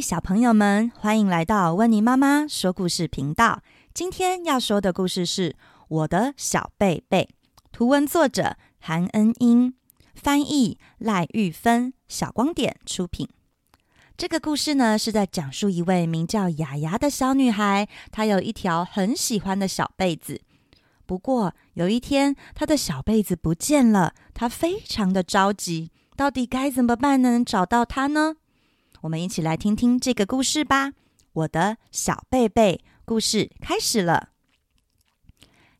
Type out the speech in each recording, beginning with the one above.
小朋友们，欢迎来到温妮妈妈说故事频道。今天要说的故事是《我的小贝贝》，图文作者韩恩英，翻译赖玉芬，小光点出品。这个故事呢，是在讲述一位名叫雅雅的小女孩，她有一条很喜欢的小被子。不过有一天，她的小被子不见了，她非常的着急，到底该怎么办能找到它呢？我们一起来听听这个故事吧。我的小贝贝，故事开始了。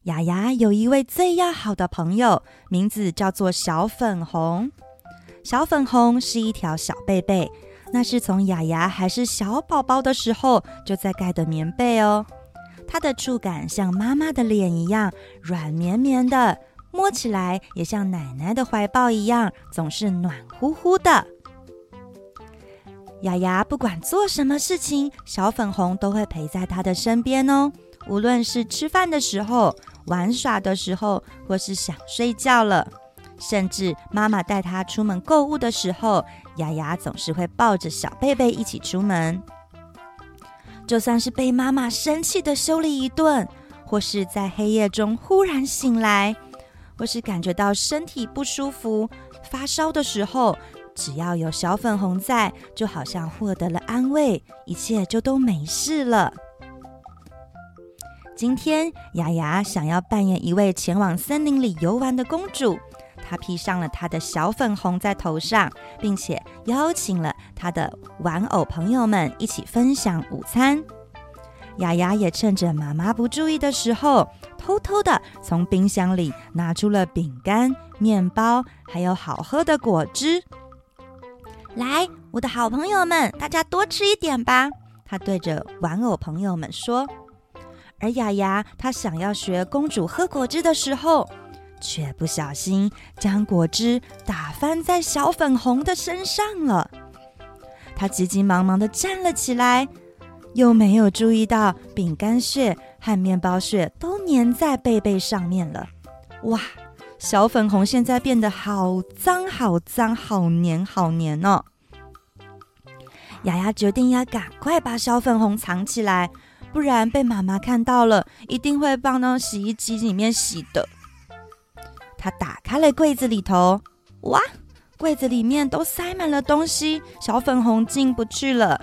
雅雅有一位最要好的朋友，名字叫做小粉红。小粉红是一条小贝贝，那是从雅雅还是小宝宝的时候就在盖的棉被哦。它的触感像妈妈的脸一样软绵绵的，摸起来也像奶奶的怀抱一样，总是暖乎乎的。雅雅不管做什么事情，小粉红都会陪在她的身边哦。无论是吃饭的时候、玩耍的时候，或是想睡觉了，甚至妈妈带她出门购物的时候，雅雅总是会抱着小贝贝一起出门。就算是被妈妈生气的修理一顿，或是在黑夜中忽然醒来，或是感觉到身体不舒服、发烧的时候，只要有小粉红在，就好像获得了安慰，一切就都没事了。今天，雅雅想要扮演一位前往森林里游玩的公主。她披上了她的小粉红在头上，并且邀请了她的玩偶朋友们一起分享午餐。雅雅也趁着妈妈不注意的时候，偷偷的从冰箱里拿出了饼干、面包，还有好喝的果汁。来，我的好朋友们，大家多吃一点吧。他对着玩偶朋友们说。而雅雅，她想要学公主喝果汁的时候，却不小心将果汁打翻在小粉红的身上了。她急急忙忙地站了起来，又没有注意到饼干屑和面包屑都粘在贝贝上面了。哇，小粉红现在变得好脏、好脏、好黏、好黏哦！雅雅决定要赶快把小粉红藏起来，不然被妈妈看到了，一定会放到洗衣机里面洗的。她打开了柜子里头，哇，柜子里面都塞满了东西，小粉红进不去了。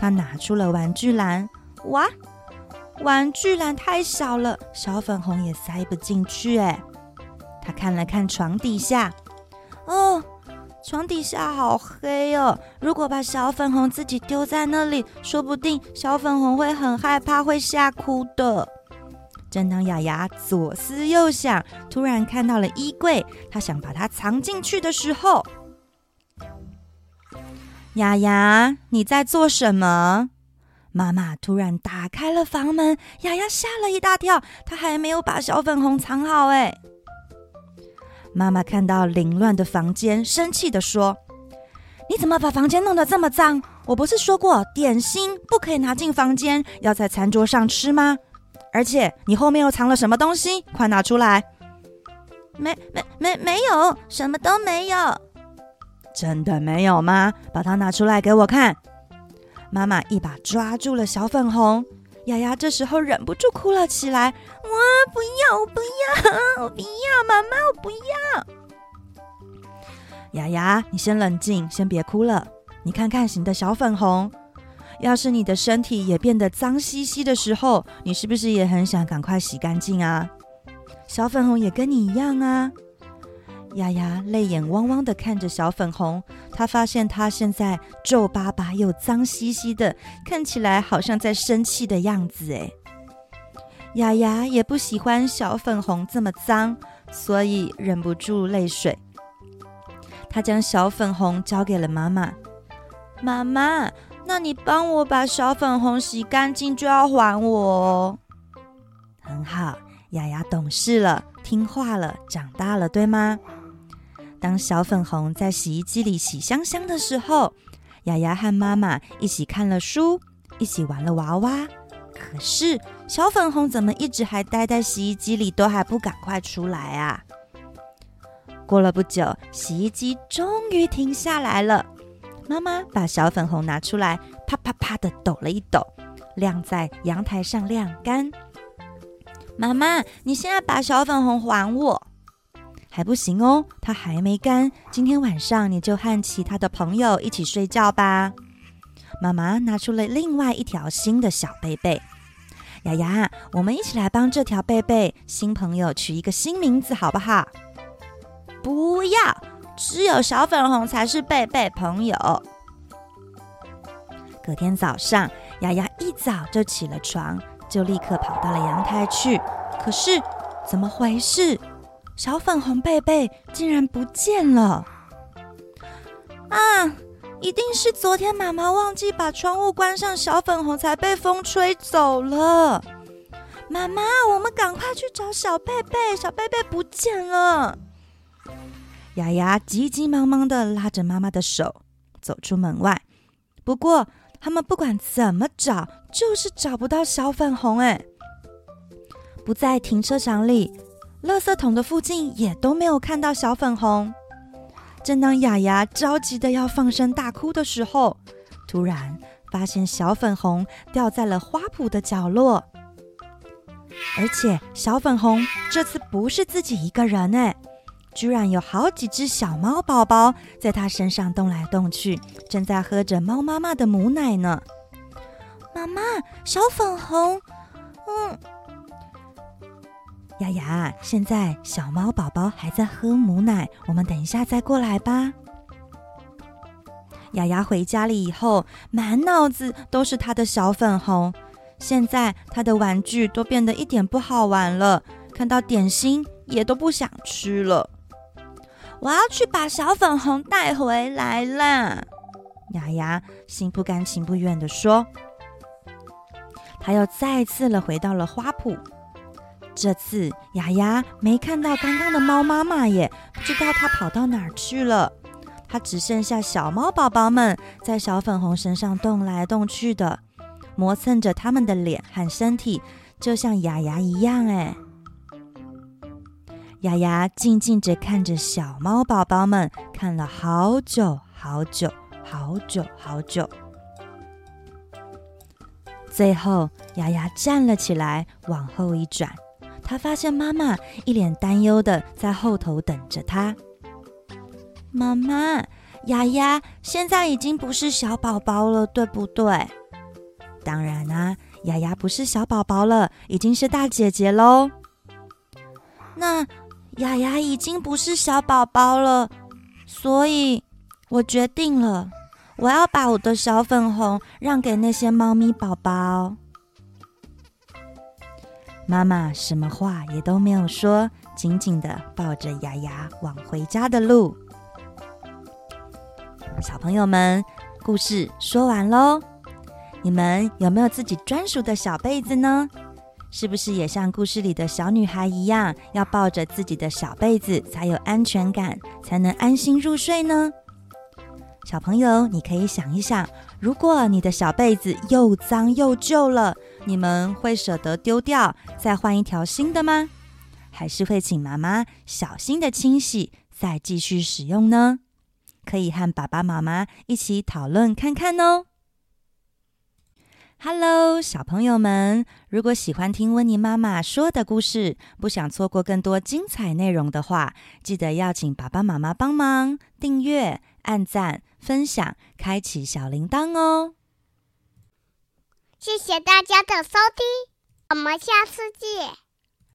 她拿出了玩具篮，哇，玩具篮太小了，小粉红也塞不进去。哎，他看了看床底下，哦，床底下好黑哦。如果把小粉红自己丢在那里，说不定小粉红会很害怕，会吓哭的。正当雅雅左思右想，突然看到了衣柜，她想把它藏进去的时候，雅雅，你在做什么？妈妈突然打开了房门，雅雅吓了一大跳，她还没有把小粉红藏好。哎，妈妈看到凌乱的房间，生气地说：“你怎么把房间弄得这么脏？我不是说过点心不可以拿进房间，要在餐桌上吃吗？”而且你后面又藏了什么东西？快拿出来！没没没没有，什么都没有。真的没有吗？把它拿出来给我看。妈妈一把抓住了小粉红，雅雅这时候忍不住哭了起来。我不要，我不要，我不要，妈妈，我不要。雅雅，你先冷静，先别哭了。你看看你的小粉红。要是你的身体也变得脏兮兮的时候，你是不是也很想赶快洗干净啊？小粉红也跟你一样啊。雅雅泪眼汪汪的看着小粉红，她发现她现在皱巴巴又脏兮兮的，看起来好像在生气的样子。哎，雅雅也不喜欢小粉红这么脏，所以忍不住泪水。她将小粉红交给了妈妈，妈妈。那你帮我把小粉红洗干净，就要还我哦。很好，雅雅懂事了，听话了，长大了，对吗？当小粉红在洗衣机里洗香香的时候，雅雅和妈妈一起看了书，一起玩了娃娃。可是小粉红怎么一直还待在洗衣机里，都还不赶快出来啊？过了不久，洗衣机终于停下来了。妈妈把小粉红拿出来，啪啪啪的抖了一抖，晾在阳台上晾干。妈妈，你现在把小粉红还我。还不行哦，它还没干。今天晚上你就和其他的朋友一起睡觉吧。妈妈拿出了另外一条新的小被被。亚亚，我们一起来帮这条被被新朋友取一个新名字，好不好？不要，只有小粉红才是贝贝朋友。隔天早上，亚亚一早就起了床，就立刻跑到了阳台去。可是，怎么回事？小粉红贝贝竟然不见了！啊，一定是昨天妈妈忘记把窗户关上，小粉红才被风吹走了。妈妈，我们赶快去找小贝贝，小贝贝不见了。亚亚急急忙忙的拉着妈妈的手走出门外，不过他们不管怎么找，就是找不到小粉红。哎，不在停车场里。垃圾桶的附近也都没有看到小粉红。正当雅雅着急的要放声大哭的时候，突然发现小粉红掉在了花圃的角落，而且小粉红这次不是自己一个人哎，居然有好几只小猫宝宝在它身上动来动去，正在喝着猫妈妈的母奶呢。妈妈，小粉红，嗯。亚亚，现在小猫宝宝还在喝母奶，我们等一下再过来吧。亚亚回家里以后，满脑子都是他的小粉红。现在他的玩具都变得一点不好玩了，看到点心也都不想吃了。我要去把小粉红带回来啦！亚亚心不甘情不愿地说。他又再次了回到了花圃。这次亚亚没看到刚刚的猫妈妈耶，不知道它跑到哪儿去了。它只剩下小猫宝宝们在小粉红身上动来动去的，磨蹭着它们的脸和身体，就像亚亚一样。哎，亚亚静静地看着小猫宝宝们，看了好久好久好久好久。最后，亚亚站了起来，往后一转。他发现妈妈一脸担忧的在后头等着他。妈妈，丫丫现在已经不是小宝宝了，对不对？当然啊，丫丫不是小宝宝了，已经是大姐姐喽。那丫丫已经不是小宝宝了，所以我决定了，我要把我的小粉红让给那些猫咪宝宝。妈妈什么话也都没有说，紧紧地抱着亚亚往回家的路。小朋友们，故事说完喽。你们有没有自己专属的小被子呢？是不是也像故事里的小女孩一样，要抱着自己的小被子才有安全感，才能安心入睡呢？小朋友，你可以想一想，如果你的小被子又脏又旧了，你们会舍得丢掉，再换一条新的吗？还是会请妈妈小心的清洗，再继续使用呢？可以和爸爸妈妈一起讨论看看哦。Hello，小朋友们，如果喜欢听温妮妈妈说的故事，不想错过更多精彩内容的话，记得要请爸爸妈妈帮忙订阅、按赞、分享、开启小铃铛哦。谢谢大家的收听，我们下次见。